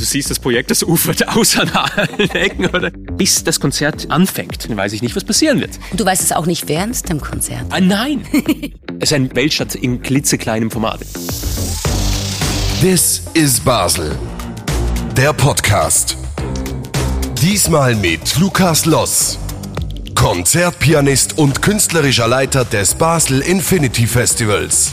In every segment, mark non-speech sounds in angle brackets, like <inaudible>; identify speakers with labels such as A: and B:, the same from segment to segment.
A: du siehst, das Projekt, das ufert aus an allen Ecken, oder? Bis das Konzert anfängt, dann weiß ich nicht, was passieren wird.
B: Und du weißt es auch nicht während dem Konzert.
A: Ah, nein! <laughs> es ist ein Weltstadt in klitzekleinem Format.
C: This is Basel. Der Podcast. Diesmal mit Lukas Loss, Konzertpianist und künstlerischer Leiter des Basel Infinity Festivals.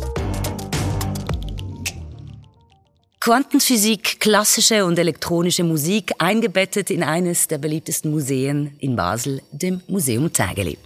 B: Quantenphysik, klassische und elektronische Musik eingebettet in eines der beliebtesten Museen in Basel, dem Museum Tägeli.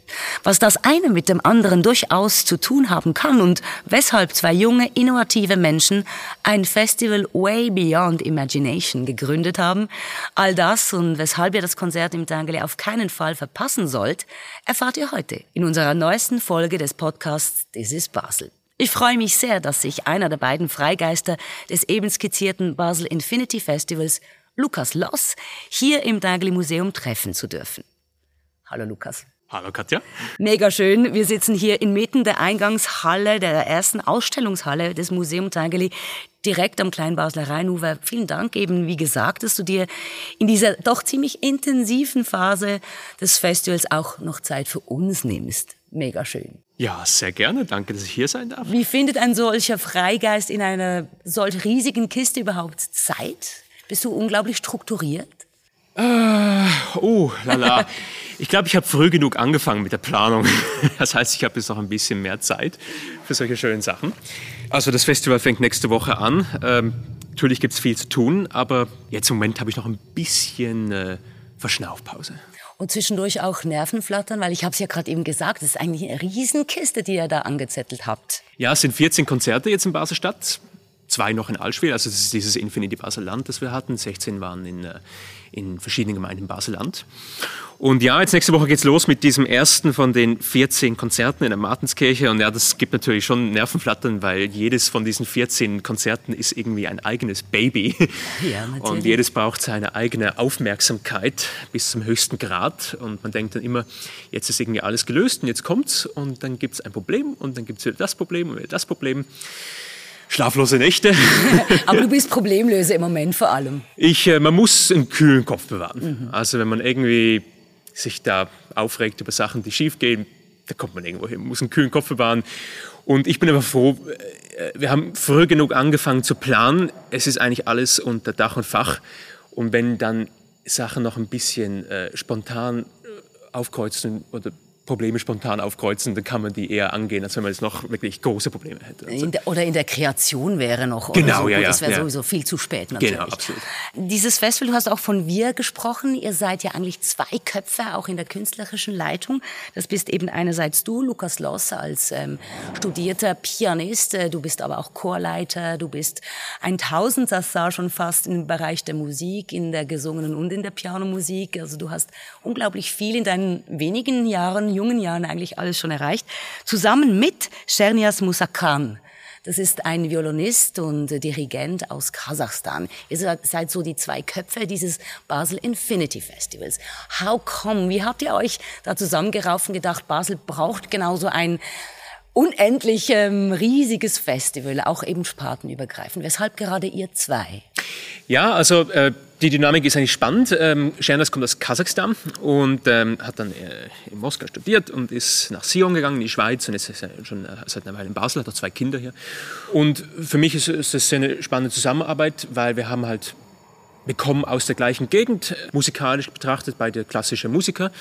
B: Was das eine mit dem anderen durchaus zu tun haben kann und weshalb zwei junge, innovative Menschen ein Festival Way Beyond Imagination gegründet haben, all das und weshalb ihr das Konzert im Tägeli auf keinen Fall verpassen sollt, erfahrt ihr heute in unserer neuesten Folge des Podcasts This is Basel. Ich freue mich sehr, dass sich einer der beiden Freigeister des eben skizzierten Basel Infinity Festivals, Lukas Loss, hier im Dagli Museum treffen zu dürfen. Hallo Lukas.
A: Hallo Katja.
B: Mega schön. Wir sitzen hier inmitten der Eingangshalle, der ersten Ausstellungshalle des Museum Tageli, direkt am Kleinbasler Rheinufer. Vielen Dank eben, wie gesagt, dass du dir in dieser doch ziemlich intensiven Phase des Festivals auch noch Zeit für uns nimmst. Mega schön.
A: Ja, sehr gerne. Danke, dass ich hier sein darf.
B: Wie findet ein solcher Freigeist in einer solch riesigen Kiste überhaupt Zeit? Bist du unglaublich strukturiert?
A: Äh, oh, lala. <laughs> ich glaube, ich habe früh genug angefangen mit der Planung. <laughs> Das heißt, ich habe jetzt noch ein bisschen mehr Zeit für solche schönen Sachen. Also das Festival fängt nächste Woche an. Ähm, natürlich gibt es viel zu tun, aber jetzt im Moment habe ich noch ein bisschen äh, Verschnaufpause
B: und zwischendurch auch Nervenflattern, weil ich habe es ja gerade eben gesagt, es ist eigentlich eine Riesenkiste, die ihr da angezettelt habt.
A: Ja, es sind 14 Konzerte jetzt in Basel-Stadt, zwei noch in Allschwil, also das ist dieses Infinity Basel-Land, das wir hatten, 16 waren in, äh, in verschiedenen Gemeinden Basel-Land. Und ja, jetzt nächste Woche geht's los mit diesem ersten von den 14 Konzerten in der Martinskirche. Und ja, das gibt natürlich schon Nervenflattern, weil jedes von diesen 14 Konzerten ist irgendwie ein eigenes Baby. Ja, natürlich. Und jedes braucht seine eigene Aufmerksamkeit bis zum höchsten Grad. Und man denkt dann immer, jetzt ist irgendwie alles gelöst und jetzt kommt's und dann gibt's ein Problem und dann gibt's wieder das Problem und wieder das Problem schlaflose Nächte. <laughs>
B: Aber du bist <laughs> Problemlöser im Moment vor allem.
A: Ich, äh, man muss einen kühlen Kopf bewahren. Mhm. Also wenn man irgendwie sich da aufregt über Sachen, die schief gehen, da kommt man irgendwo hin, man muss einen kühlen Kopf bewahren. Und ich bin aber froh, äh, wir haben früh genug angefangen zu planen. Es ist eigentlich alles unter Dach und Fach. Und wenn dann Sachen noch ein bisschen äh, spontan äh, aufkreuzen oder Probleme spontan aufkreuzen, dann kann man die eher angehen, als wenn man jetzt noch wirklich große Probleme hätte.
B: Also in der, oder in der Kreation wäre noch.
A: Genau,
B: so.
A: ja,
B: ja. Das wäre
A: ja.
B: sowieso viel zu spät natürlich.
A: Genau, absolut.
B: Dieses Festival, du hast auch von wir gesprochen. Ihr seid ja eigentlich zwei Köpfe, auch in der künstlerischen Leitung. Das bist eben einerseits du, Lukas Loss, als ähm, studierter Pianist. Äh, du bist aber auch Chorleiter. Du bist ein Tausendsassa schon fast im Bereich der Musik, in der gesungenen und in der Pianomusik. Also du hast unglaublich viel in deinen wenigen Jahren jungen Jahren eigentlich alles schon erreicht, zusammen mit Shernias Musakan. Das ist ein Violinist und Dirigent aus Kasachstan. Ihr seid so die zwei Köpfe dieses Basel Infinity Festivals. How come? Wie habt ihr euch da zusammengerauft und gedacht, Basel braucht genauso ein unendlich ähm, riesiges Festival, auch eben spartenübergreifend. Weshalb gerade ihr zwei?
A: Ja, also äh, die Dynamik ist eigentlich spannend. Ähm, Schernas kommt aus Kasachstan und ähm, hat dann äh, in Moskau studiert und ist nach Sion gegangen, in die Schweiz und ist schon äh, seit einer Weile in Basel, hat auch zwei Kinder hier. Und für mich ist, ist das eine spannende Zusammenarbeit, weil wir haben halt, wir kommen aus der gleichen Gegend, musikalisch betrachtet, beide klassische Musiker.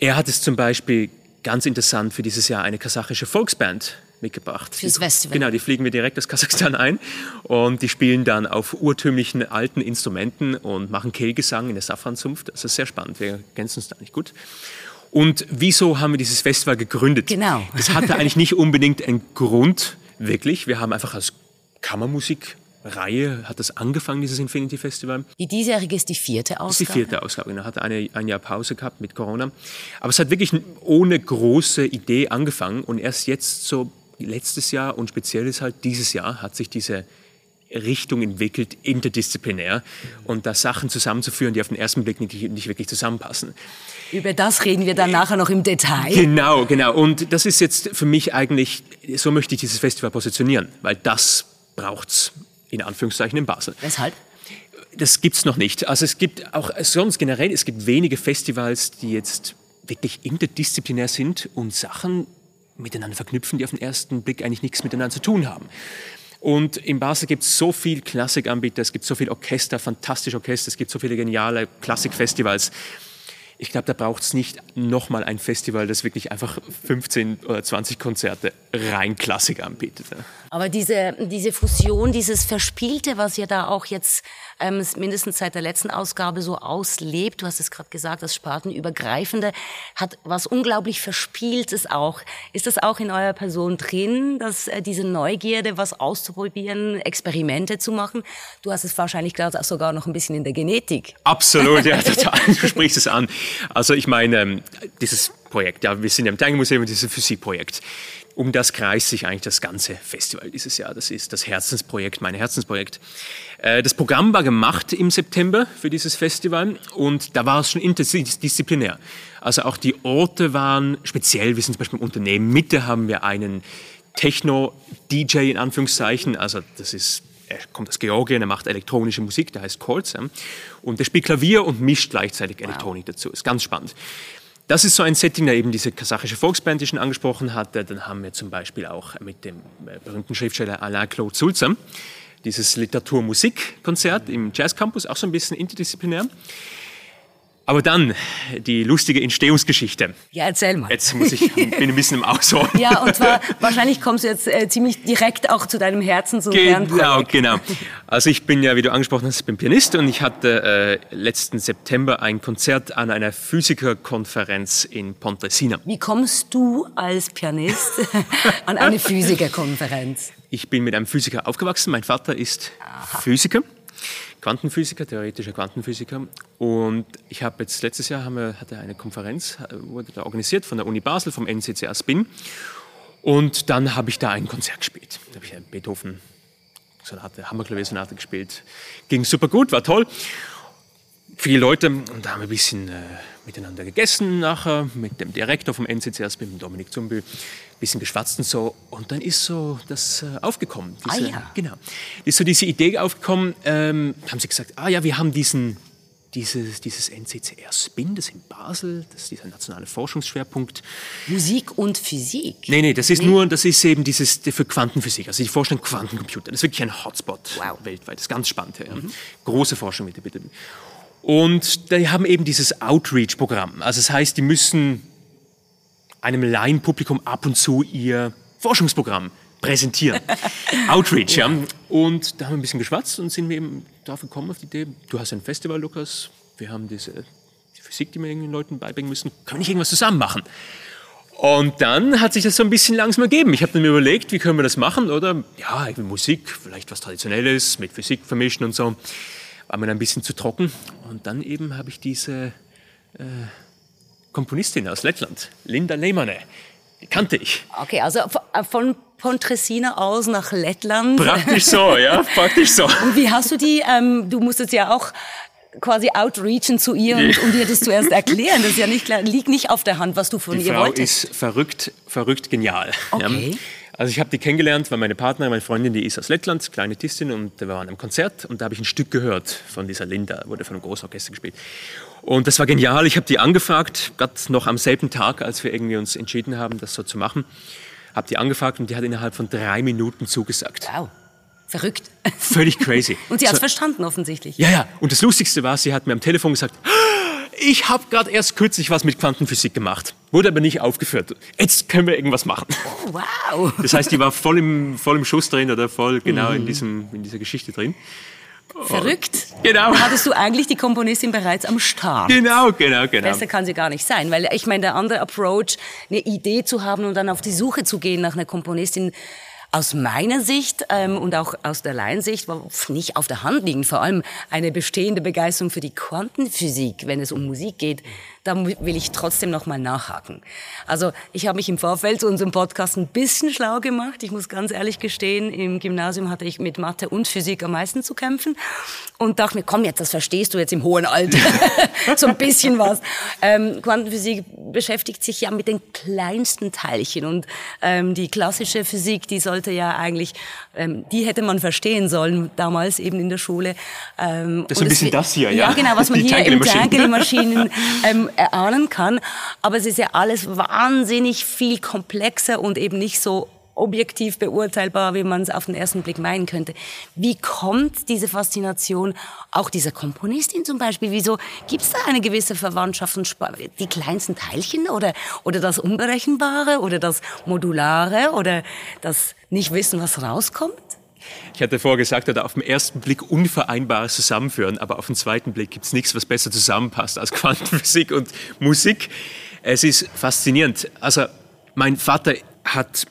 A: Er hat es zum Beispiel ganz interessant für dieses Jahr eine kasachische Volksband mitgebracht.
B: Fürs Festival.
A: Genau, die fliegen wir direkt aus Kasachstan ein und die spielen dann auf urtümlichen alten Instrumenten und machen Kehlgesang in der Safranzunft. Das ist sehr spannend, wir ergänzen uns da nicht gut. Und wieso haben wir dieses Festival gegründet?
B: Genau.
A: Das hatte eigentlich nicht unbedingt einen Grund, wirklich. Wir haben einfach als Kammermusik Reihe hat das angefangen, dieses Infinity Festival.
B: Die diesjährige ist die vierte Ausgabe?
A: Das ist die vierte Ausgabe, genau. Hat eine, ein Jahr Pause gehabt mit Corona. Aber es hat wirklich ohne große Idee angefangen und erst jetzt so letztes Jahr und speziell ist halt dieses Jahr hat sich diese Richtung entwickelt, interdisziplinär und da Sachen zusammenzuführen, die auf den ersten Blick nicht, nicht wirklich zusammenpassen.
B: Über das reden wir dann nachher noch im Detail.
A: Genau, genau. Und das ist jetzt für mich eigentlich, so möchte ich dieses Festival positionieren, weil das braucht es in Anführungszeichen in Basel.
B: Weshalb?
A: Das gibt es noch nicht. Also es gibt auch sonst generell, es gibt wenige Festivals, die jetzt wirklich interdisziplinär sind und Sachen miteinander verknüpfen, die auf den ersten Blick eigentlich nichts miteinander zu tun haben. Und in Basel gibt es so viele Klassikanbieter, es gibt so viele Orchester, fantastische Orchester, es gibt so viele geniale Klassikfestivals. Ich glaube, da braucht es nicht nochmal ein Festival, das wirklich einfach 15 oder 20 Konzerte rein Klassik anbietet.
B: Aber diese, diese Fusion, dieses Verspielte, was ihr da auch jetzt ähm, mindestens seit der letzten Ausgabe so auslebt, du hast es gerade gesagt, das Spartenübergreifende, hat was unglaublich Verspieltes auch. Ist das auch in eurer Person drin, dass äh, diese Neugierde, was auszuprobieren, Experimente zu machen? Du hast es wahrscheinlich gerade sogar noch ein bisschen in der Genetik.
A: Absolut, ja, <laughs> total. Du sprichst es an. Also ich meine, ähm, dieses Projekt, ja, wir sind ja im Tangenmuseum, dieses Physikprojekt um das kreist sich eigentlich das ganze Festival dieses Jahr. Das ist das Herzensprojekt, mein Herzensprojekt. Äh, das Programm war gemacht im September für dieses Festival und da war es schon interdisziplinär. Also auch die Orte waren speziell, wir sind zum Beispiel im Unternehmen Mitte haben wir einen Techno-DJ in Anführungszeichen, also das ist er kommt aus Georgien, er macht elektronische Musik, der heißt Chords. Und der spielt Klavier und mischt gleichzeitig Elektronik wow. dazu. Ist ganz spannend. Das ist so ein Setting, da eben diese kasachische Volksband, die ich schon angesprochen hatte. Dann haben wir zum Beispiel auch mit dem äh, berühmten Schriftsteller Alain Claude Sulzer dieses Literatur-Musik-Konzert im Jazz Campus, auch so ein bisschen interdisziplinär. Aber dann die lustige Entstehungsgeschichte.
B: Ja, erzähl mal.
A: Jetzt muss ich, <laughs> bin ein bisschen im Ausholen.
B: Ja, und zwar, wahrscheinlich kommst du jetzt äh, ziemlich direkt auch zu deinem Herzen, so
A: Genau, genau. Also ich bin ja, wie du angesprochen hast, ich bin Pianist und ich hatte äh, letzten September ein Konzert an einer Physikerkonferenz in Pontresina.
B: Wie kommst du als Pianist <laughs> an eine Physikerkonferenz?
A: Ich bin mit einem Physiker aufgewachsen. Mein Vater ist Aha. Physiker. Quantenphysiker, theoretischer Quantenphysiker. Und ich habe jetzt letztes Jahr haben wir, hatte eine Konferenz, wurde da organisiert von der Uni Basel, vom NCCA Spin. Und dann habe ich da ein Konzert gespielt. Da habe ich Beethoven Sonate, Hammerklaviersonate gespielt. Ging super gut, war toll. Viele Leute, und da haben wir ein bisschen äh, miteinander gegessen nachher, mit dem Direktor vom NCCA Spin, mit Dominik Zumbel bisschen geschwatzt und so. Und dann ist so das äh, aufgekommen. Diese,
B: ah ja.
A: Genau. Ist so diese Idee aufgekommen, ähm, haben sie gesagt, ah ja, wir haben diesen, dieses, dieses NCCR Spin, das in Basel, das ist dieser nationale Forschungsschwerpunkt.
B: Musik und Physik?
A: Nee, nee, das ist nee. nur, das ist eben dieses für Quantenphysik, also die Forschung Quantencomputer. Das ist wirklich ein Hotspot wow. weltweit, das ist ganz spannend. Ja. Mhm. Große Forschung bitte, bitte. Und die haben eben dieses Outreach-Programm. Also das heißt, die müssen einem Laienpublikum ab und zu ihr Forschungsprogramm präsentieren. <laughs> Outreach, ja. Und da haben wir ein bisschen geschwatzt und sind wir eben darauf gekommen, auf die Idee, du hast ein Festival, Lukas, wir haben diese die Physik, die wir den Leuten beibringen müssen, können wir nicht irgendwas zusammen machen? Und dann hat sich das so ein bisschen langsam ergeben. Ich habe dann mir überlegt, wie können wir das machen, oder? Ja, Musik, vielleicht was Traditionelles mit Physik vermischen und so. War mir ein bisschen zu trocken. Und dann eben habe ich diese äh, Komponistin aus Lettland, Linda Lehmanne. Die kannte ich.
B: Okay, also äh, von Pontresina aus nach Lettland.
A: Praktisch so, ja, <laughs> praktisch so.
B: Und wie hast du die, ähm, du musstest ja auch quasi outreachen zu ihr und um dir das zuerst <laughs> erklären. Das ist ja nicht, liegt nicht auf der Hand, was du von
A: die
B: ihr
A: Frau
B: wolltest.
A: Die Frau ist verrückt, verrückt genial.
B: Okay.
A: Ja. Also ich habe die kennengelernt, weil meine Partnerin, meine Freundin, die ist aus Lettland, Klarinetistin und wir waren einem Konzert und da habe ich ein Stück gehört von dieser Linda, wurde von einem Großorchester gespielt. Und das war genial. Ich habe die angefragt, gerade noch am selben Tag, als wir irgendwie uns entschieden haben, das so zu machen, habe die angefragt und die hat innerhalb von drei Minuten zugesagt.
B: Wow. Verrückt.
A: Völlig crazy. <laughs>
B: und sie hat es so, verstanden offensichtlich.
A: Ja, ja. Und das Lustigste war, sie hat mir am Telefon gesagt, ich habe gerade erst kürzlich was mit Quantenphysik gemacht, wurde aber nicht aufgeführt. Jetzt können wir irgendwas machen.
B: Oh, wow.
A: Das heißt, die war voll im, voll im Schuss drin oder voll genau mhm. in, diesem, in dieser Geschichte drin.
B: Verrückt.
A: Genau.
B: Hattest du eigentlich die Komponistin bereits am Start.
A: Genau, genau, genau.
B: Besser kann sie gar nicht sein, weil ich meine, der andere Approach, eine Idee zu haben und dann auf die Suche zu gehen nach einer Komponistin, aus meiner Sicht ähm, und auch aus der Laiensicht nicht auf der Hand liegen, vor allem eine bestehende Begeisterung für die Quantenphysik, wenn es um Musik geht da will ich trotzdem noch mal nachhaken. Also ich habe mich im Vorfeld zu unserem Podcast ein bisschen schlau gemacht. Ich muss ganz ehrlich gestehen, im Gymnasium hatte ich mit Mathe und Physik am meisten zu kämpfen und dachte mir, komm jetzt, das verstehst du jetzt im hohen Alter. <laughs> so ein bisschen was. Ähm, Quantenphysik beschäftigt sich ja mit den kleinsten Teilchen und ähm, die klassische Physik, die sollte ja eigentlich, ähm, die hätte man verstehen sollen damals eben in der Schule.
A: Ähm, das ist ein bisschen das hier, ja?
B: Ja, genau, was man hier in Tangle-Maschinen <laughs> ähm, erahnen kann. Aber es ist ja alles wahnsinnig viel komplexer und eben nicht so objektiv beurteilbar, wie man es auf den ersten Blick meinen könnte. Wie kommt diese Faszination auch dieser Komponistin zum Beispiel? Wieso gibt es da eine gewisse Verwandtschaft und die kleinsten Teilchen oder, oder das Unberechenbare oder das Modulare oder das Nicht-Wissen, was rauskommt?
A: Ich hatte vorher gesagt, oder auf den ersten Blick unvereinbares Zusammenführen, aber auf den zweiten Blick gibt es nichts, was besser zusammenpasst als <laughs> Quantenphysik und Musik. Es ist faszinierend. Also mein Vater hat,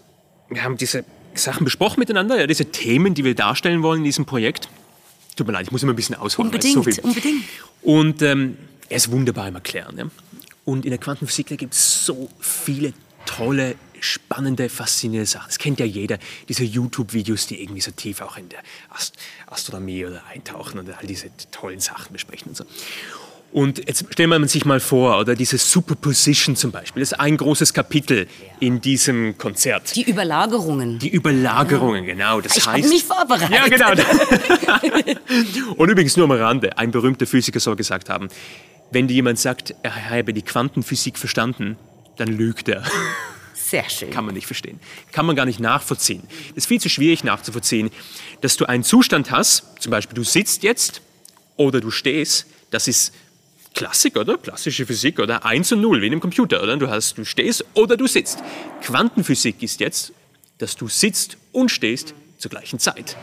A: wir haben diese Sachen besprochen miteinander, ja, diese Themen, die wir darstellen wollen in diesem Projekt. Tut mir leid, ich muss immer ein bisschen ausholen.
B: Unbedingt, so unbedingt.
A: Und ähm, er ist wunderbar im Erklären. Ja. Und in der Quantenphysik gibt es so viele tolle spannende, faszinierende Sachen. Das kennt ja jeder, diese YouTube-Videos, die irgendwie so tief auch in der Ast Astronomie oder eintauchen und all diese tollen Sachen besprechen und so. Und jetzt stellen wir sich mal vor, oder diese Superposition zum Beispiel, das ist ein großes Kapitel in diesem Konzert.
B: Die Überlagerungen.
A: Die Überlagerungen, genau. Das
B: ich
A: heißt,
B: habe mich vorbereitet.
A: Ja, genau. <laughs> <laughs> und übrigens nur am Rande, ein berühmter Physiker soll gesagt haben, wenn dir jemand sagt, er habe die Quantenphysik verstanden, dann lügt er.
B: Sehr schön.
A: Kann man nicht verstehen. Kann man gar nicht nachvollziehen. Das ist viel zu schwierig nachzuvollziehen, dass du einen Zustand hast, zum Beispiel du sitzt jetzt oder du stehst, das ist Klassik, oder? Klassische Physik, oder? 1 und 0, wie in einem Computer, oder? Du, hast, du stehst oder du sitzt. Quantenphysik ist jetzt, dass du sitzt und stehst zur gleichen Zeit.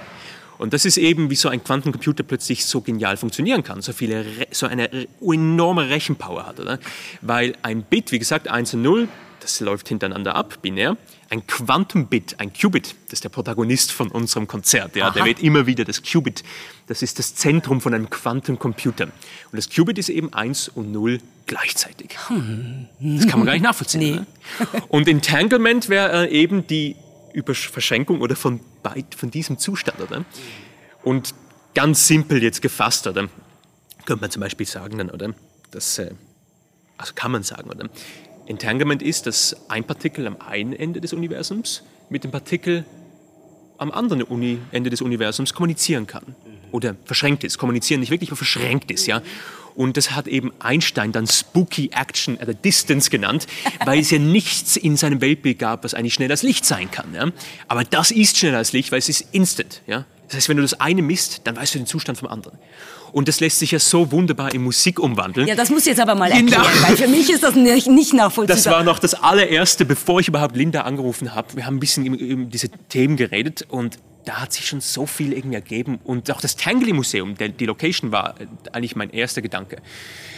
A: Und das ist eben, wie so ein Quantencomputer plötzlich so genial funktionieren kann, so, viele, so eine enorme Rechenpower hat. Oder? Weil ein Bit, wie gesagt, 1 und 0, das läuft hintereinander ab, binär. Ein Quantum-Bit, ein Qubit, das ist der Protagonist von unserem Konzert. Ja, der wird immer wieder das Qubit. Das ist das Zentrum von einem Quantencomputer. Und das Qubit ist eben 1 und 0 gleichzeitig. Das kann man gar nicht nachvollziehen. Nee. Ne? Und Entanglement wäre äh, eben die Verschränkung oder von, von diesem Zustand. Oder? Und ganz simpel jetzt gefasst, oder? könnte man zum Beispiel sagen, dann, oder? Das, äh, also kann man sagen, oder? Entanglement ist, dass ein Partikel am einen Ende des Universums mit dem Partikel am anderen Uni Ende des Universums kommunizieren kann. Oder verschränkt ist. Kommunizieren nicht wirklich, aber verschränkt ist. Ja? Und das hat eben Einstein dann Spooky Action at a Distance genannt, <laughs> weil es ja nichts in seinem Weltbild gab, was eigentlich schneller als Licht sein kann. Ja? Aber das ist schneller als Licht, weil es ist instant. Ja? Das heißt, wenn du das eine misst, dann weißt du den Zustand vom anderen. Und das lässt sich ja so wunderbar in Musik umwandeln.
B: Ja, das muss jetzt aber mal erklären, weil für mich ist das nicht, nicht nachvollziehbar.
A: Das war noch das allererste, bevor ich überhaupt Linda angerufen habe. Wir haben ein bisschen über diese Themen geredet und da hat sich schon so viel irgendwie ergeben. Und auch das Tangly Museum, die Location war eigentlich mein erster Gedanke.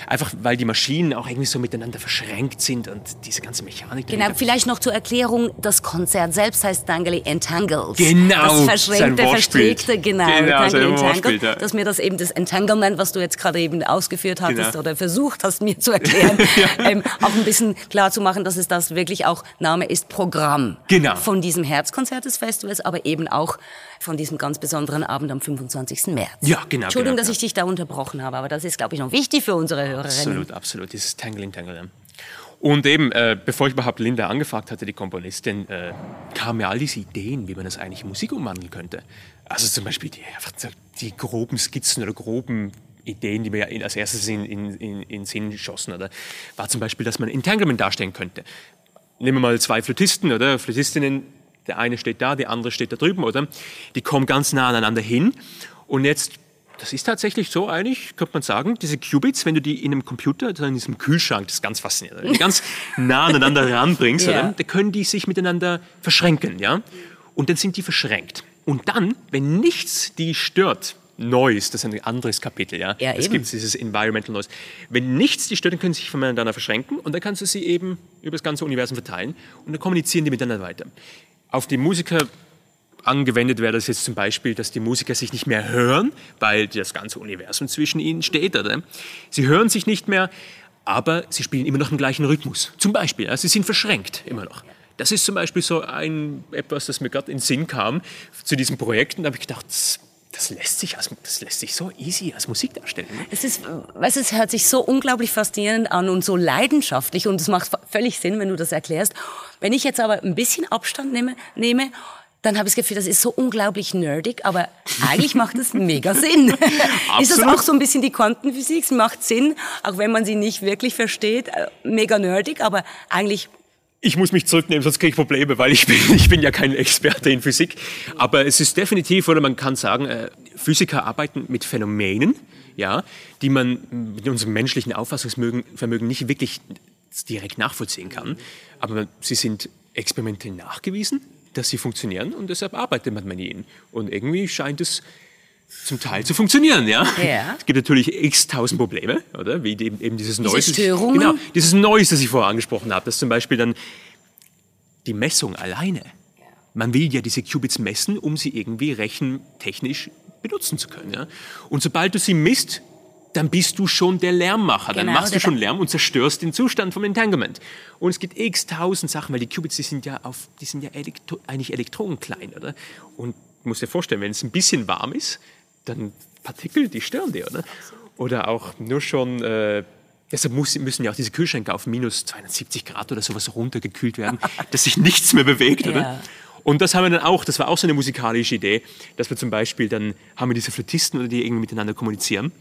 A: Einfach weil die Maschinen auch irgendwie so miteinander verschränkt sind und diese ganze Mechanik.
B: Genau, vielleicht noch zur Erklärung, das Konzert selbst heißt Tangly Entangled.
A: Genau,
B: das verschränkte, verstrickte, genau,
A: genau Tangly Entangled. Ja.
B: Dass mir das eben das Entanglement, was du jetzt gerade eben ausgeführt hattest genau. oder versucht hast mir zu erklären, <laughs> ja. ähm, auch ein bisschen klar zu machen, dass es das wirklich auch, Name ist Programm
A: genau.
B: von diesem Herzkonzert des Festivals, aber eben auch von diesem ganz besonderen Abend am 25. März.
A: Ja, genau.
B: Entschuldigung,
A: genau,
B: dass ich dich da unterbrochen habe, aber das ist, glaube ich, noch wichtig für unsere Hörerinnen.
A: Absolut, absolut. Dieses Tangling Tangle. Und eben, äh, bevor ich überhaupt Linda angefragt hatte, die Komponistin, äh, kamen mir all diese Ideen, wie man das eigentlich in Musik umwandeln könnte. Also zum Beispiel die, die groben Skizzen oder groben Ideen, die mir als erstes in, in, in, in Sinn schossen, oder war zum Beispiel, dass man Entanglement darstellen könnte. Nehmen wir mal zwei Flötisten oder Flötistinnen, der eine steht da, der andere steht da drüben, oder? Die kommen ganz nah aneinander hin. Und jetzt, das ist tatsächlich so eigentlich, könnte man sagen, diese Qubits, wenn du die in einem Computer, also in diesem Kühlschrank, das ist ganz faszinierend, die ganz <laughs> nah aneinander ranbringst, ja. dann können die sich miteinander verschränken, ja? Und dann sind die verschränkt. Und dann, wenn nichts die stört, Noise, das ist ein anderes Kapitel, ja.
B: ja
A: es gibt dieses Environmental Noise. Wenn nichts die stört, dann können sie sich voneinander verschränken und dann kannst du sie eben über das ganze Universum verteilen und dann kommunizieren die miteinander weiter auf die Musiker angewendet wäre das jetzt zum Beispiel, dass die Musiker sich nicht mehr hören, weil das ganze Universum zwischen ihnen steht. Oder? Sie hören sich nicht mehr, aber sie spielen immer noch den gleichen Rhythmus. Zum Beispiel, also sie sind verschränkt immer noch. Das ist zum Beispiel so ein etwas, das mir gerade in den Sinn kam zu diesem Projekt. Und da habe ich gedacht, das, lässt sich als, das lässt sich so easy als Musik darstellen. Ne?
B: Es ist, es hört sich so unglaublich faszinierend an und so leidenschaftlich und es macht völlig Sinn, wenn du das erklärst. Wenn ich jetzt aber ein bisschen Abstand nehme, nehme dann habe ich das Gefühl, das ist so unglaublich nerdig, aber eigentlich macht es mega Sinn. <laughs> ist das auch so ein bisschen die Quantenphysik? Es macht Sinn, auch wenn man sie nicht wirklich versteht. Äh, mega nerdig, aber eigentlich
A: ich muss mich zurücknehmen, sonst kriege ich Probleme, weil ich bin, <laughs> ich bin ja kein Experte in Physik. Aber es ist definitiv, oder man kann sagen, äh, Physiker arbeiten mit Phänomenen, ja, die man mit unserem menschlichen Auffassungsvermögen nicht wirklich direkt nachvollziehen kann. Aber sie sind experimentell nachgewiesen dass sie funktionieren und deshalb arbeitet man mit ihnen. Und irgendwie scheint es zum Teil zu funktionieren, ja. ja. <laughs> Es gibt natürlich x tausend Probleme, oder? Wie eben, eben dieses Diese Neues.
B: Störungen.
A: Genau, dieses Neues, das ich vorher angesprochen habe, dass zum Beispiel dann die Messung alleine. Man will ja diese Qubits messen, um sie irgendwie rechentechnisch benutzen zu können. Ja? Und sobald du sie misst, dann bist du schon der Lärmmacher. Genau, dann machst du schon Lärm und zerstörst den Zustand vom Entanglement. Und es gibt x tausend Sachen, weil die Qubits, die sind ja, auf, die sind ja elektro, eigentlich elektronenklein, oder? Und du musst dir vorstellen, wenn es ein bisschen warm ist, dann Partikel, die stören dir, oder? Oder auch nur schon... Äh, Deshalb muss, müssen ja auch diese Kühlschränke auf minus 270 Grad oder sowas runtergekühlt werden, <laughs> dass sich nichts mehr bewegt, oder? Ja. Und das haben wir dann auch, das war auch so eine musikalische Idee, dass wir zum Beispiel dann haben wir diese Flötisten oder die irgendwie miteinander kommunizieren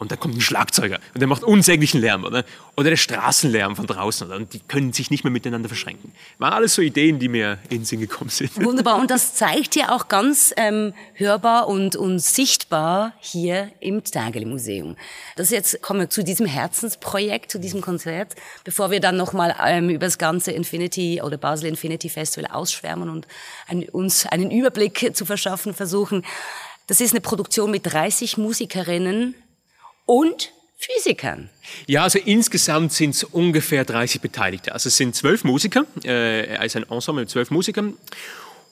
A: und da kommt ein Schlagzeuger und der macht unsäglichen Lärm, oder? Oder der Straßenlärm von draußen, oder? Und die können sich nicht mehr miteinander verschränken. Waren alles so Ideen, die mir in den Sinn gekommen sind. <laughs>
B: Wunderbar. Und das zeigt ja auch ganz ähm, hörbar und, und sichtbar hier im Tageli Museum. Das jetzt kommen wir zu diesem Herzensprojekt, zu diesem Konzert, bevor wir dann nochmal ähm, über das ganze Infinity oder Basel Infinity Festival ausschwärmen und ein, uns einen Überblick zu verschaffen versuchen. Das ist eine Produktion mit 30 Musikerinnen, und Physikern.
A: Ja, also insgesamt sind es ungefähr 30 Beteiligte. Also es sind zwölf Musiker, äh, ist ein Ensemble mit zwölf Musikern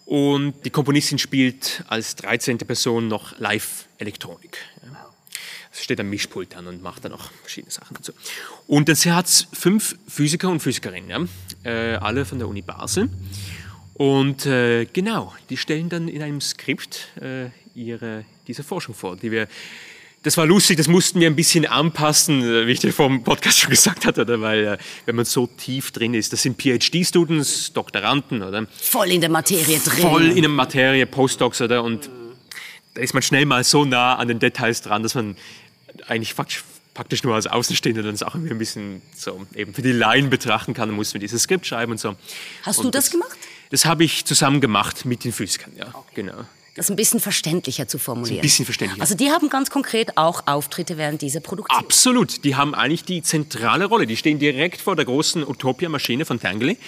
A: und die Komponistin spielt als 13. Person noch Live-Elektronik. Ja. Also steht am Mischpult an und macht dann auch verschiedene Sachen dazu. Und dann hat es fünf Physiker und Physikerinnen, ja? äh, alle von der Uni Basel. Und äh, genau, die stellen dann in einem Skript äh, ihre, diese Forschung vor, die wir das war lustig, das mussten wir ein bisschen anpassen, wie ich dir vor dem Podcast schon gesagt hatte, weil äh, wenn man so tief drin ist, das sind PhD-Students, Doktoranden, oder?
B: Voll in der Materie drin.
A: Voll in der Materie, Postdocs, oder? Und da ist man schnell mal so nah an den Details dran, dass man eigentlich praktisch nur als Außenstehender dann Sachen ein bisschen so eben für die Laien betrachten kann. Dann muss man dieses Skript schreiben und so.
B: Hast
A: und
B: du das, das gemacht?
A: Das habe ich zusammen gemacht mit den Physikern, ja, okay. genau
B: das ein bisschen verständlicher zu formulieren.
A: Ein bisschen verständlicher.
B: Also die haben ganz konkret auch Auftritte während dieser Produktion.
A: Absolut, die haben eigentlich die zentrale Rolle. Die stehen direkt vor der großen Utopia-Maschine von Tangeli.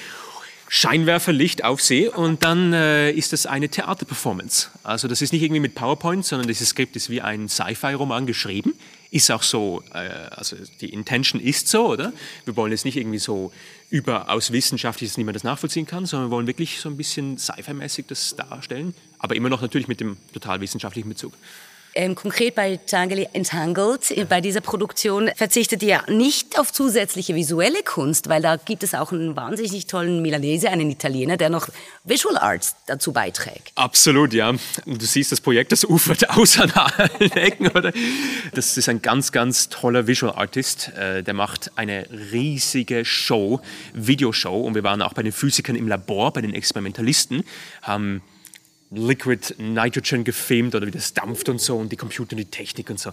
A: Scheinwerferlicht auf See und dann äh, ist das eine Theaterperformance. Also das ist nicht irgendwie mit PowerPoint, sondern dieses Skript ist wie ein Sci-Fi-Roman geschrieben. Ist auch so, äh, also die Intention ist so, oder? Wir wollen jetzt nicht irgendwie so überaus wissenschaftlich, dass niemand das nachvollziehen kann, sondern wir wollen wirklich so ein bisschen Sci-Fi-mäßig das darstellen, aber immer noch natürlich mit dem total wissenschaftlichen Bezug.
B: Ähm, konkret bei Tangeli Entangled, äh, bei dieser Produktion, verzichtet ihr nicht auf zusätzliche visuelle Kunst, weil da gibt es auch einen wahnsinnig tollen Milanese, einen Italiener, der noch Visual Arts dazu beiträgt.
A: Absolut, ja. Du siehst das Projekt, das ufert <laughs> aus an allen Ecken, oder? Das ist ein ganz, ganz toller Visual Artist. Äh, der macht eine riesige Show, Videoshow. Und wir waren auch bei den Physikern im Labor, bei den Experimentalisten, haben Liquid Nitrogen gefilmt oder wie das dampft und so und die Computer und die Technik und so.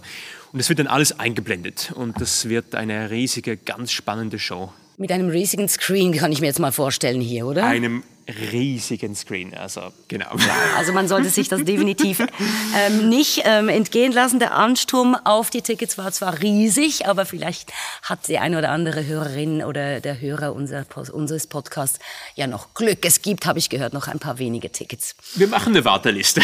A: Und das wird dann alles eingeblendet und das wird eine riesige, ganz spannende Show.
B: Mit einem riesigen Screen kann ich mir jetzt mal vorstellen hier, oder?
A: Einem riesigen Screen, also genau.
B: Also man sollte sich das definitiv ähm, nicht ähm, entgehen lassen. Der Ansturm auf die Tickets war zwar riesig, aber vielleicht hat die eine oder andere Hörerin oder der Hörer unser, unseres Podcasts ja noch Glück. Es gibt, habe ich gehört, noch ein paar wenige Tickets.
A: Wir machen eine Warteliste.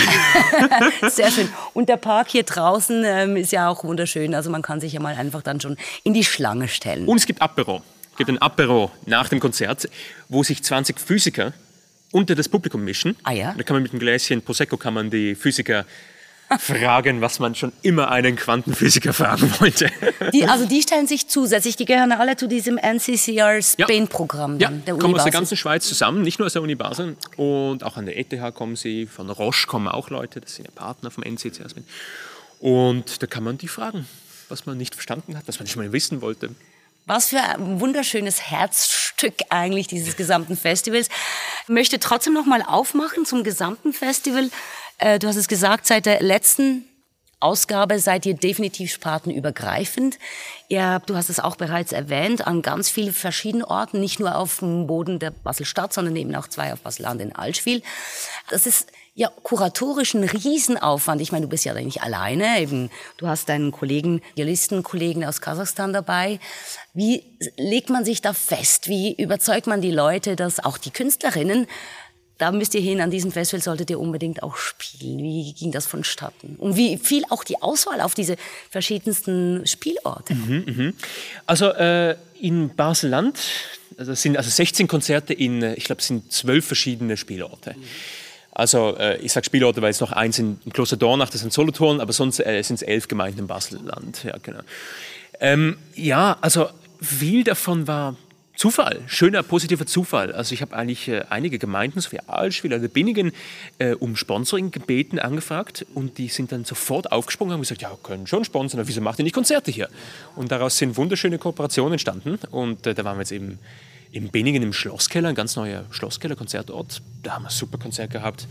A: <laughs>
B: Sehr schön. Und der Park hier draußen ähm, ist ja auch wunderschön. Also man kann sich ja mal einfach dann schon in die Schlange stellen.
A: Und es gibt Apero. Es gibt ein Apero nach dem Konzert, wo sich 20 Physiker unter das Publikum mischen.
B: Ah ja?
A: Da kann man mit einem Gläschen Prosecco kann man die Physiker <laughs> fragen, was man schon immer einen Quantenphysiker fragen wollte.
B: Die, also die stellen sich zusätzlich, die gehören alle zu diesem NCCR Spain-Programm
A: Ja,
B: der
A: kommen
B: Uni
A: aus der ganzen Schweiz zusammen, nicht nur aus der Uni Basel. Und auch an der ETH kommen sie, von Roche kommen auch Leute, das sind ja Partner vom NCCR Spain. Und da kann man die fragen, was man nicht verstanden hat, was man schon mal wissen wollte.
B: Was für ein wunderschönes Herzstück eigentlich dieses gesamten Festivals. Ich möchte trotzdem noch mal aufmachen zum gesamten Festival. Äh, Du hast es gesagt, seit der letzten Ausgabe seid ihr definitiv spartenübergreifend. Ihr du hast es auch bereits erwähnt, an ganz vielen verschiedenen Orten, nicht nur auf dem Boden der Basel-Stadt, sondern eben auch zwei auf Basel-Land in Allschwil. Das ist ja kuratorisch ein Riesenaufwand. Ich meine, du bist ja nicht alleine. Eben, du hast deinen Kollegen, Journalistenkollegen aus Kasachstan dabei. Wie legt man sich da fest? Wie überzeugt man die Leute, dass auch die Künstlerinnen da müsst ihr hin, an diesem Festival solltet ihr unbedingt auch spielen. Wie ging das vonstatten? Und wie fiel auch die Auswahl auf diese verschiedensten Spielorte?
A: Also äh, in Basel-Land, also sind also 16 Konzerte in, äh, ich glaube, es sind zwölf verschiedene Spielorte. Also äh, ich sage Spielorte, weil es noch eins in, in Kloster Dornach, das ist in Solothurn, aber sonst äh, sind es elf Gemeinden in Basel-Land. Ja, genau. Ähm, ja, also viel davon war Zufall, schöner, positiver Zufall. Also ich habe eigentlich äh, einige Gemeinden, so wie Allschwil oder Binningen, äh, um Sponsoring gebeten, angefragt und die sind dann sofort aufgesprungen und haben gesagt, ja, können schon sponsern, aber wieso macht ihr nicht Konzerte hier? Und daraus sind wunderschöne Kooperationen entstanden und äh, da waren wir jetzt eben in Binningen im Schlosskeller, ein ganz neuer Schlosskeller-Konzertort. Da haben wir ein super Konzert gehabt.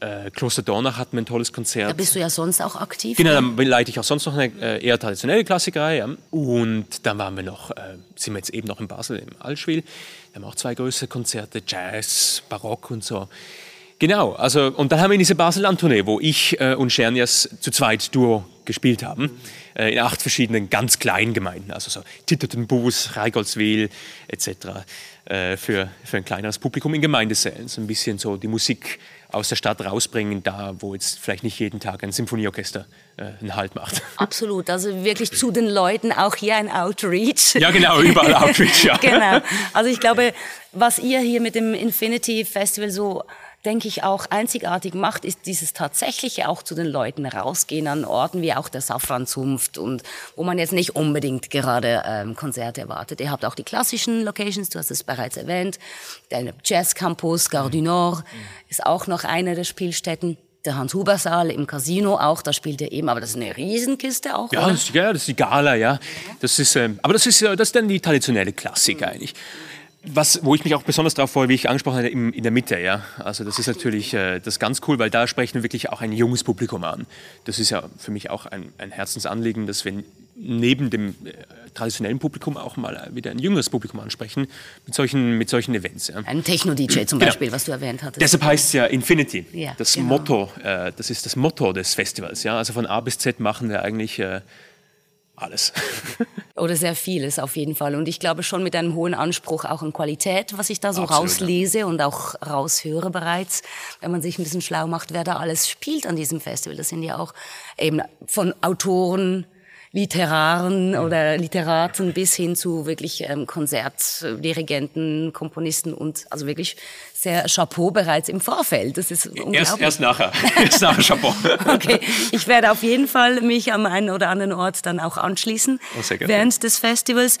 A: Äh, Kloster Dornach hatten wir ein tolles Konzert.
B: Da bist du ja sonst auch aktiv.
A: Genau,
B: ne?
A: dann leite ich auch sonst noch eine äh, eher traditionelle Klassikerei. Ja. Und dann waren wir noch, äh, sind wir jetzt eben noch in Basel im Allschwil. Wir haben auch zwei größere Konzerte, Jazz, Barock und so. Genau, also und dann haben wir in diese Basel-Land-Tournee, wo ich äh, und Schernias zu zweit Duo gespielt haben, äh, in acht verschiedenen ganz kleinen Gemeinden, also so Tittertenbuß, Reigoldswil etc. Äh, für, für ein kleineres Publikum in Gemeindesälen, so ein bisschen so die Musik aus der Stadt rausbringen, da wo jetzt vielleicht nicht jeden Tag ein Symphonieorchester äh, einen Halt macht. <laughs>
B: Absolut, also wirklich zu den Leuten, auch hier ein Outreach.
A: Ja, genau, überall <laughs> Outreach, ja.
B: genau. Also ich glaube, was ihr hier mit dem Infinity Festival so denke ich, auch einzigartig macht, ist dieses tatsächliche auch zu den Leuten rausgehen an Orten wie auch der Safranzunft und wo man jetzt nicht unbedingt gerade ähm, Konzerte erwartet. Ihr habt auch die klassischen Locations, du hast es bereits erwähnt, der Jazz Campus, Gare du Nord ist auch noch eine der Spielstätten. Der Hans-Huber-Saal im Casino auch, da spielt er eben, aber das ist eine Riesenkiste auch,
A: Ja, das, ist- ja, das ist die Gala, ja. Das ist, ähm, aber das ist, ja- das ist dann die traditionelle Klassik eigentlich. Was, wo ich mich auch besonders darauf freue, wie ich angesprochen habe, im, in der Mitte, ja. Also das ist natürlich äh, das ganz cool, weil da sprechen wir wirklich auch ein junges Publikum an. Das ist ja für mich auch ein, ein Herzensanliegen, dass wir neben dem äh, traditionellen Publikum auch mal wieder ein jüngeres Publikum ansprechen mit solchen, mit solchen Events. Ja.
B: Ein Techno-DJ zum
A: Genau.
B: Beispiel, was du erwähnt hattest.
A: Deshalb heißt es ja Infinity.
B: Ja,
A: das
B: genau.
A: Motto, äh, das ist das Motto des Festivals. Ja? Also von A bis Z machen wir eigentlich äh, alles. <laughs>
B: Oder sehr vieles auf jeden Fall. Und ich glaube schon mit einem hohen Anspruch auch an Qualität, was ich da so
A: Absolut,
B: rauslese und auch raushöre bereits, wenn man sich ein bisschen schlau macht, wer da alles spielt an diesem Festival. Das sind ja auch eben von Autoren, Literaren oder Literaten bis hin zu wirklich ähm, Konzertdirigenten, Komponisten und also wirklich sehr Chapeau bereits im Vorfeld. Das ist unglaublich.
A: Erst, erst nachher. <laughs> erst nachher Chapeau.
B: Okay, ich werde auf jeden Fall mich am einen oder anderen Ort dann auch anschließen
A: Oh, sehr gerne.
B: während des Festivals.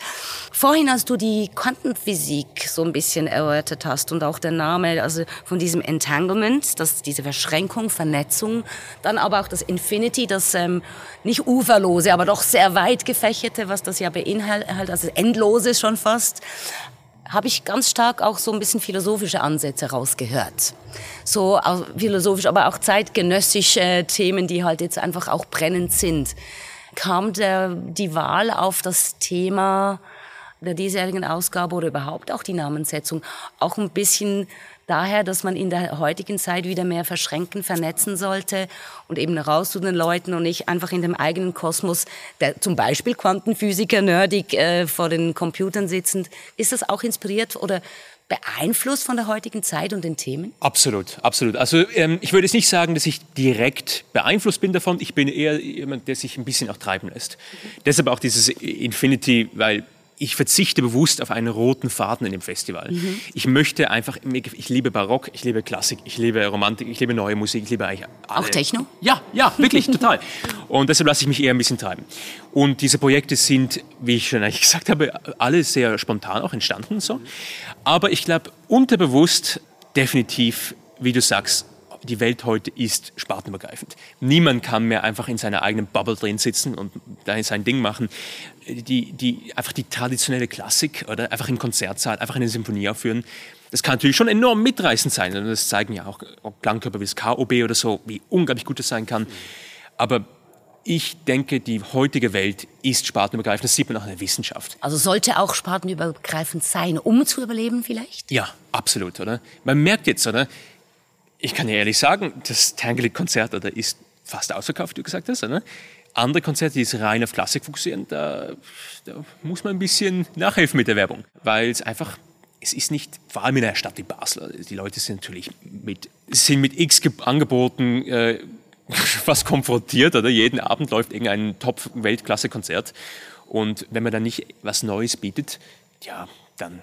B: Vorhin, als du die Quantenphysik so ein bisschen erörtert hast und auch der Name, also von diesem Entanglement, das diese Verschränkung, Vernetzung, dann aber auch das Infinity, das ähm, nicht uferlose, aber doch sehr weit gefächerte, was das ja beinhaltet, also endlose schon fast habe ich ganz stark auch so ein bisschen philosophische Ansätze rausgehört. So philosophisch, aber auch zeitgenössische Themen, die halt jetzt einfach auch brennend sind. Kam der, die Wahl auf das Thema der diesjährigen Ausgabe oder überhaupt auch die Namenssetzung auch ein bisschen daher, dass man in der heutigen Zeit wieder mehr verschränken, vernetzen sollte und eben raus zu den Leuten und nicht einfach in dem eigenen Kosmos, der zum Beispiel Quantenphysiker nerdig äh, vor den Computern sitzend. Ist das auch inspiriert oder beeinflusst von der heutigen Zeit und den Themen?
A: Absolut, absolut. Also ähm, ich würde jetzt nicht sagen, dass ich direkt beeinflusst bin davon. Ich bin eher jemand, der sich ein bisschen auch treiben lässt. Deshalb auch dieses Infinity, weil ich verzichte bewusst auf einen roten Faden in dem Festival. Mhm. Ich möchte einfach, ich liebe Barock, ich liebe Klassik, ich liebe Romantik, ich liebe neue Musik, ich liebe eigentlich
B: alle. Auch Techno?
A: Ja, ja, wirklich, total. Und deshalb lasse ich mich eher ein bisschen treiben. Und diese Projekte sind, wie ich schon eigentlich <laughs> gesagt habe, alle sehr spontan auch entstanden. So. Aber ich glaube, unterbewusst definitiv, wie du sagst, die Welt heute ist spartenübergreifend. Niemand kann mehr einfach in seiner eigenen Bubble drin sitzen und da sein Ding machen. Die, die, einfach die traditionelle Klassik oder einfach im Konzertsaal, einfach eine Symphonie aufführen, das kann natürlich schon enorm mitreißend sein. Und das zeigen ja auch Klangkörper wie das KOB oder so, wie unglaublich gut das sein kann. Aber ich denke, die heutige Welt ist spartenübergreifend. Das sieht man auch in der Wissenschaft.
B: Also sollte auch spartenübergreifend sein, um zu überleben vielleicht?
A: Ja, absolut, oder? Man merkt jetzt, oder? Ich kann ja ehrlich sagen, das Tangelit-Konzert ist fast ausverkauft, wie du gesagt hast. Oder? Andere Konzerte, die rein auf Klassik fokussieren, da, da muss man ein bisschen nachhelfen mit der Werbung, weil es einfach es ist nicht, vor allem in einer Stadt wie Basel, die Leute sind natürlich mit, sind mit x Angeboten äh, <laughs> fast konfrontiert, oder? Jeden Abend läuft irgendein Top-Weltklasse-Konzert. Und wenn man dann nicht was Neues bietet, ja, dann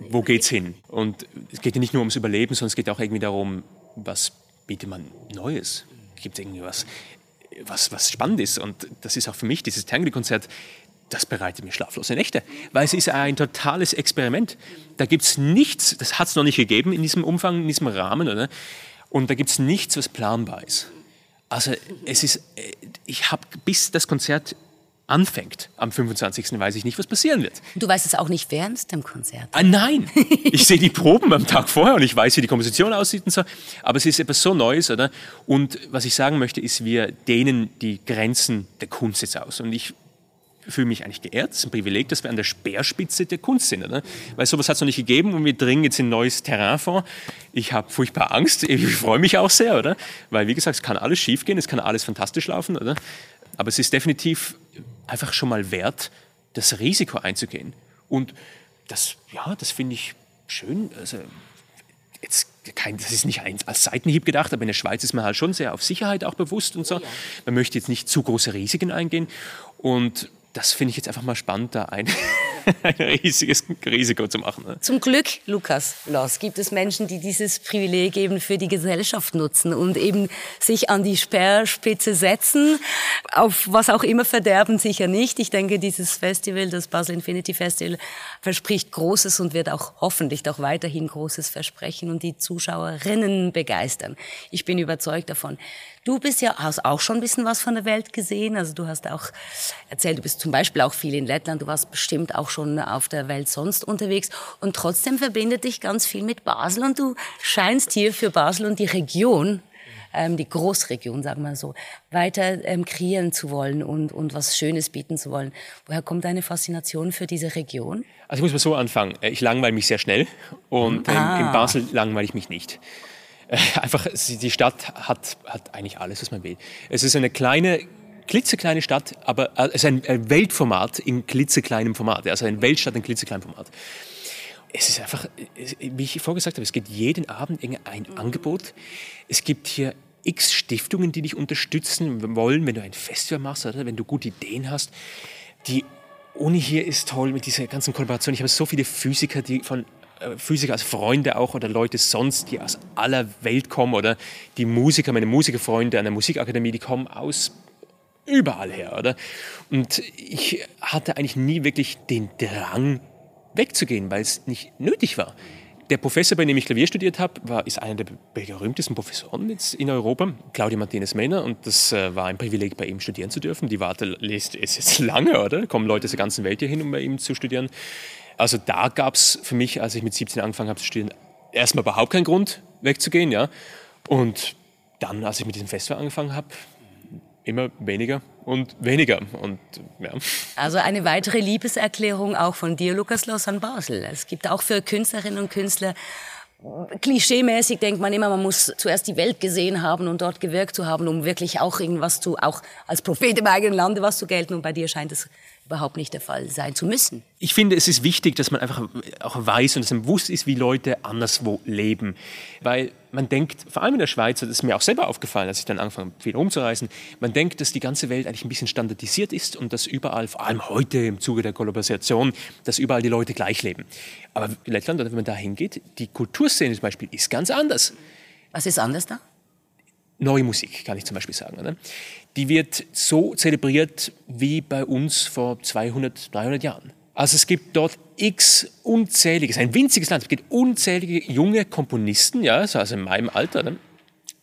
A: wo geht's hin? Und es geht ja nicht nur ums Überleben, sondern es geht auch irgendwie darum, was bietet man Neues? Gibt es irgendwie was, was, was spannend ist? Und das ist auch für mich, dieses Tangle-Konzert, das bereitet mir schlaflose Nächte, weil es ist ein totales Experiment. Da gibt es nichts, das hat es noch nicht gegeben in diesem Umfang, in diesem Rahmen, oder? Und da gibt es nichts, was planbar ist. Also es ist, äh, ich habe bis das Konzert anfängt am 25. weiß ich nicht, was passieren wird.
B: Du weißt es auch nicht während dem Konzert?
A: Ah, nein, ich sehe die Proben am Tag vorher und ich weiß, wie die Komposition aussieht und so. Aber es ist etwas so Neues, oder? Und was ich sagen möchte, ist, wir dehnen die Grenzen der Kunst jetzt aus. Und ich fühle mich eigentlich geehrt. Es ist ein Privileg, dass wir an der Speerspitze der Kunst sind. Oder? Weil sowas hat es noch nicht gegeben und wir dringen jetzt in neues Terrain vor. Ich habe furchtbar Angst. Ich freue mich auch sehr, oder? Weil, wie gesagt, es kann alles schiefgehen, es kann alles fantastisch laufen, oder? Aber es ist definitiv einfach schon mal wert, das Risiko einzugehen. Und das, ja, das finde ich schön. Also, jetzt kein, das ist nicht als Seitenhieb gedacht, aber in der Schweiz ist man halt schon sehr auf Sicherheit auch bewusst und so. Man möchte jetzt nicht zu große Risiken eingehen. Und das finde ich jetzt einfach mal spannend, da ein, ein <laughs> riesiges Risiko zu machen. Ne?
B: Zum Glück, Lukas Loss, gibt es Menschen, die dieses Privileg eben für die Gesellschaft nutzen und eben sich an die Speerspitze setzen. Auf was auch immer verderben sicher nicht. Ich denke, dieses Festival, das Basel Infinity Festival, verspricht Großes und wird auch hoffentlich auch weiterhin Großes versprechen und die Zuschauerinnen begeistern. Ich bin überzeugt davon. Du bist ja, hast auch schon ein bisschen was von der Welt gesehen. Also du hast auch erzählt, du bist zum Beispiel auch viel in Lettland. Du warst bestimmt auch schon auf der Welt sonst unterwegs. Und trotzdem verbindet dich ganz viel mit Basel. Und du scheinst hier für Basel und die Region ähm, die Großregion, sagen wir so, weiter ähm, kreieren zu wollen und, und was Schönes bieten zu wollen. Woher kommt deine Faszination für diese Region?
A: Also ich muss mal so anfangen. Ich langweile mich sehr schnell und ah. in Basel langweile ich mich nicht. Einfach, die Stadt hat, hat eigentlich alles, was man will. Es ist eine kleine, klitzekleine Stadt, aber äh, es ist ein Weltformat in klitzekleinem Format, also eine Weltstadt in klitzekleinem Format. Es ist einfach, wie ich vorgesagt habe, es gibt jeden Abend ein Angebot. Es gibt hier x Stiftungen, die dich unterstützen wollen, wenn du ein Festival machst oder wenn du gute Ideen hast. Die Uni hier ist toll mit dieser ganzen Kollaboration. Ich habe so viele Physiker, die von äh, Physiker als Freunde auch oder Leute sonst, die aus aller Welt kommen oder die Musiker, meine Musikerfreunde an der Musikakademie, die kommen aus überall her, oder? Und ich hatte eigentlich nie wirklich den Drang wegzugehen, weil es nicht nötig war. Der Professor, bei dem ich Klavier studiert habe, war, ist einer der berühmtesten Professoren jetzt in Europa, Claudio Martinez Mena, und das äh, war ein Privileg, bei ihm studieren zu dürfen. Die Warte ist jetzt <laughs> lange, oder? Kommen Leute aus der ganzen Welt hier hin, um bei ihm zu studieren. Also da gab es für mich, als ich mit 17 angefangen habe zu studieren, erstmal überhaupt keinen Grund wegzugehen. Ja? Und dann, als ich mit diesem Festival angefangen habe, immer weniger und weniger. Und, ja.
B: Also eine weitere Liebeserklärung auch von dir, Lukas Loss an Basel. Es gibt auch für Künstlerinnen und Künstler klischeemäßig denkt man immer, man muss zuerst die Welt gesehen haben und dort gewirkt zu haben, um wirklich auch irgendwas zu, auch als Prophet im eigenen Lande was zu gelten. Und bei dir scheint es überhaupt nicht der Fall sein zu müssen.
A: Ich finde, es ist wichtig, dass man einfach auch weiß und dass man bewusst ist, wie Leute anderswo leben. Weil man denkt, vor allem in der Schweiz, das ist mir auch selber aufgefallen, als ich dann angefangen habe, viel rumzureisen, man denkt, dass die ganze Welt eigentlich ein bisschen standardisiert ist und dass überall, vor allem heute im Zuge der Globalisation, dass überall die Leute gleich leben. Aber Lettland, oder wenn man da hingeht, die Kulturszene zum Beispiel ist ganz anders.
B: Was ist anders da?
A: Neue Musik, kann ich zum Beispiel sagen. Oder? Die wird so zelebriert wie bei uns vor 200, 300 Jahren. Also es gibt dort x unzählige, es ist ein winziges Land, es gibt unzählige junge Komponisten, ja, also in meinem Alter, ne?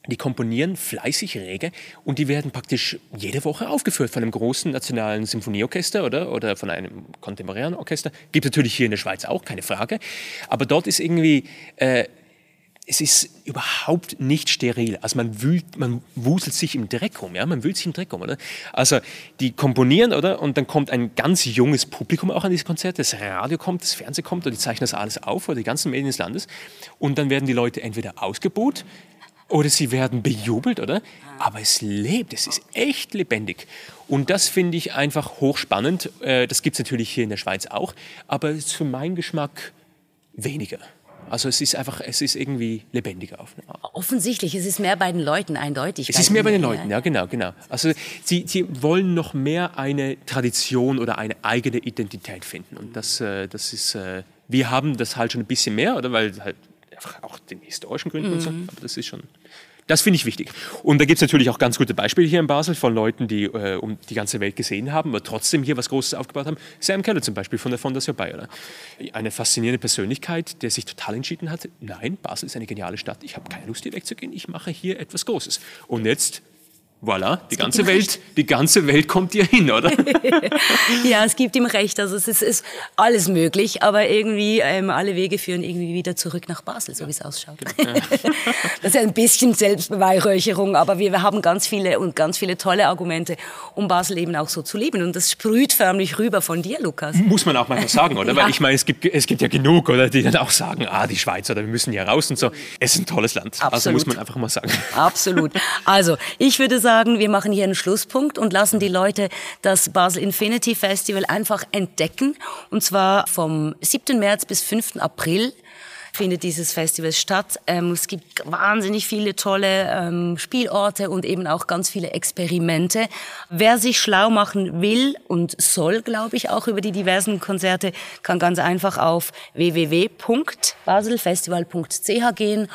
A: die komponieren fleißig rege und die werden praktisch jede Woche aufgeführt von einem großen nationalen Symphonieorchester oder, oder von einem kontemporären Orchester. Gibt natürlich hier in der Schweiz auch, keine Frage. Aber dort ist irgendwie äh, es ist überhaupt nicht steril. Also man wühlt, man wuselt sich im Dreck rum, ja, man wühlt sich im Dreck rum, oder? Also die komponieren, oder? Und dann kommt ein ganz junges Publikum auch an diese Konzerte. Das Radio kommt, das Fernsehen kommt und die zeichnen das alles auf, oder die ganzen Medien des Landes. Und dann werden die Leute entweder ausgebuht oder sie werden bejubelt, oder? Aber es lebt, es ist echt lebendig. Und das finde ich einfach hochspannend. Äh, das gibt es natürlich hier in der Schweiz auch, aber für meinen Geschmack weniger. Also es ist einfach, es ist irgendwie lebendiger auf eine Art.
B: Offensichtlich, es ist mehr bei den Leuten eindeutig.
A: Es ist mehr bei den Leuten, ja genau, genau. Also sie, sie wollen noch mehr eine Tradition oder eine eigene Identität finden. Und das, äh, das ist, äh, wir haben das halt schon ein bisschen mehr, oder weil halt einfach auch den historischen Gründen mhm. und so. Mhm. Aber das ist schon, das finde ich wichtig. Und da gibt es natürlich auch ganz gute Beispiele hier in Basel von Leuten, die äh, um die ganze Welt gesehen haben, aber trotzdem hier was Großes aufgebaut haben. Sam Keller zum Beispiel von der Fondation Bayer. Eine faszinierende Persönlichkeit, der sich total entschieden hat, nein, Basel ist eine geniale Stadt, ich habe keine Lust hier wegzugehen, ich mache hier etwas Großes. Und jetzt Voilà, die ganze Welt, die ganze Welt kommt dir hin, oder? <laughs>
B: ja, es gibt ihm recht. Also es ist, ist alles möglich, aber irgendwie ähm, alle Wege führen irgendwie wieder zurück nach Basel, so wie es ausschaut. Genau. <laughs> das ist ein bisschen Selbstbeweihräucherung, aber wir, wir haben ganz viele und ganz viele tolle Argumente, um Basel eben auch so zu leben. Und das sprüht förmlich rüber von dir, Lukas.
A: Muss man auch manchmal <laughs> sagen, oder? ja. Weil ich meine, es gibt, es gibt ja genug, oder? Die dann auch sagen, ah, die Schweiz, oder wir müssen hier raus und so. Es ist ein tolles Land. Absolut. Also muss man einfach mal sagen.
B: Absolut. Also, ich würde sagen, sagen, wir machen hier einen Schlusspunkt und lassen die Leute das Basel Infinity Festival einfach entdecken. Und zwar vom 7. März bis 5. April findet dieses Festival statt. Ähm, es gibt wahnsinnig viele tolle ähm, Spielorte und eben auch ganz viele Experimente. Wer sich schlau machen will und soll, glaube ich, auch über die diversen Konzerte, kann ganz einfach auf www.baselfestival.ch gehen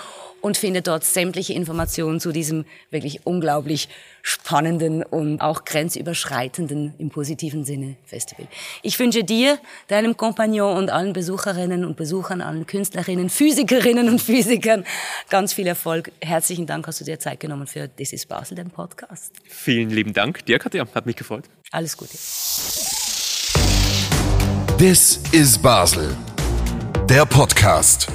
B: und findet dort sämtliche Informationen zu diesem wirklich unglaublich spannenden und auch grenzüberschreitenden im positiven Sinne Festival. Ich wünsche dir, deinem Kompagnon und allen Besucherinnen und Besuchern, allen Künstlerinnen, Physikerinnen und Physikern ganz viel Erfolg. Herzlichen Dank, hast du dir Zeit genommen für This is Basel, den Podcast.
A: Vielen lieben Dank. Dir, Katja, hat mich gefreut.
B: Alles Gute.
C: This is Basel, der Podcast.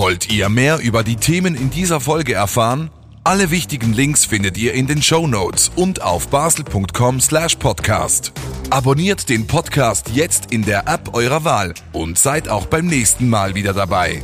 C: Wollt ihr mehr über die Themen in dieser Folge erfahren? Alle wichtigen Links findet ihr in den Show Notes und auf basel.com slash podcast. Abonniert den Podcast jetzt in der App eurer Wahl und seid auch beim nächsten Mal wieder dabei.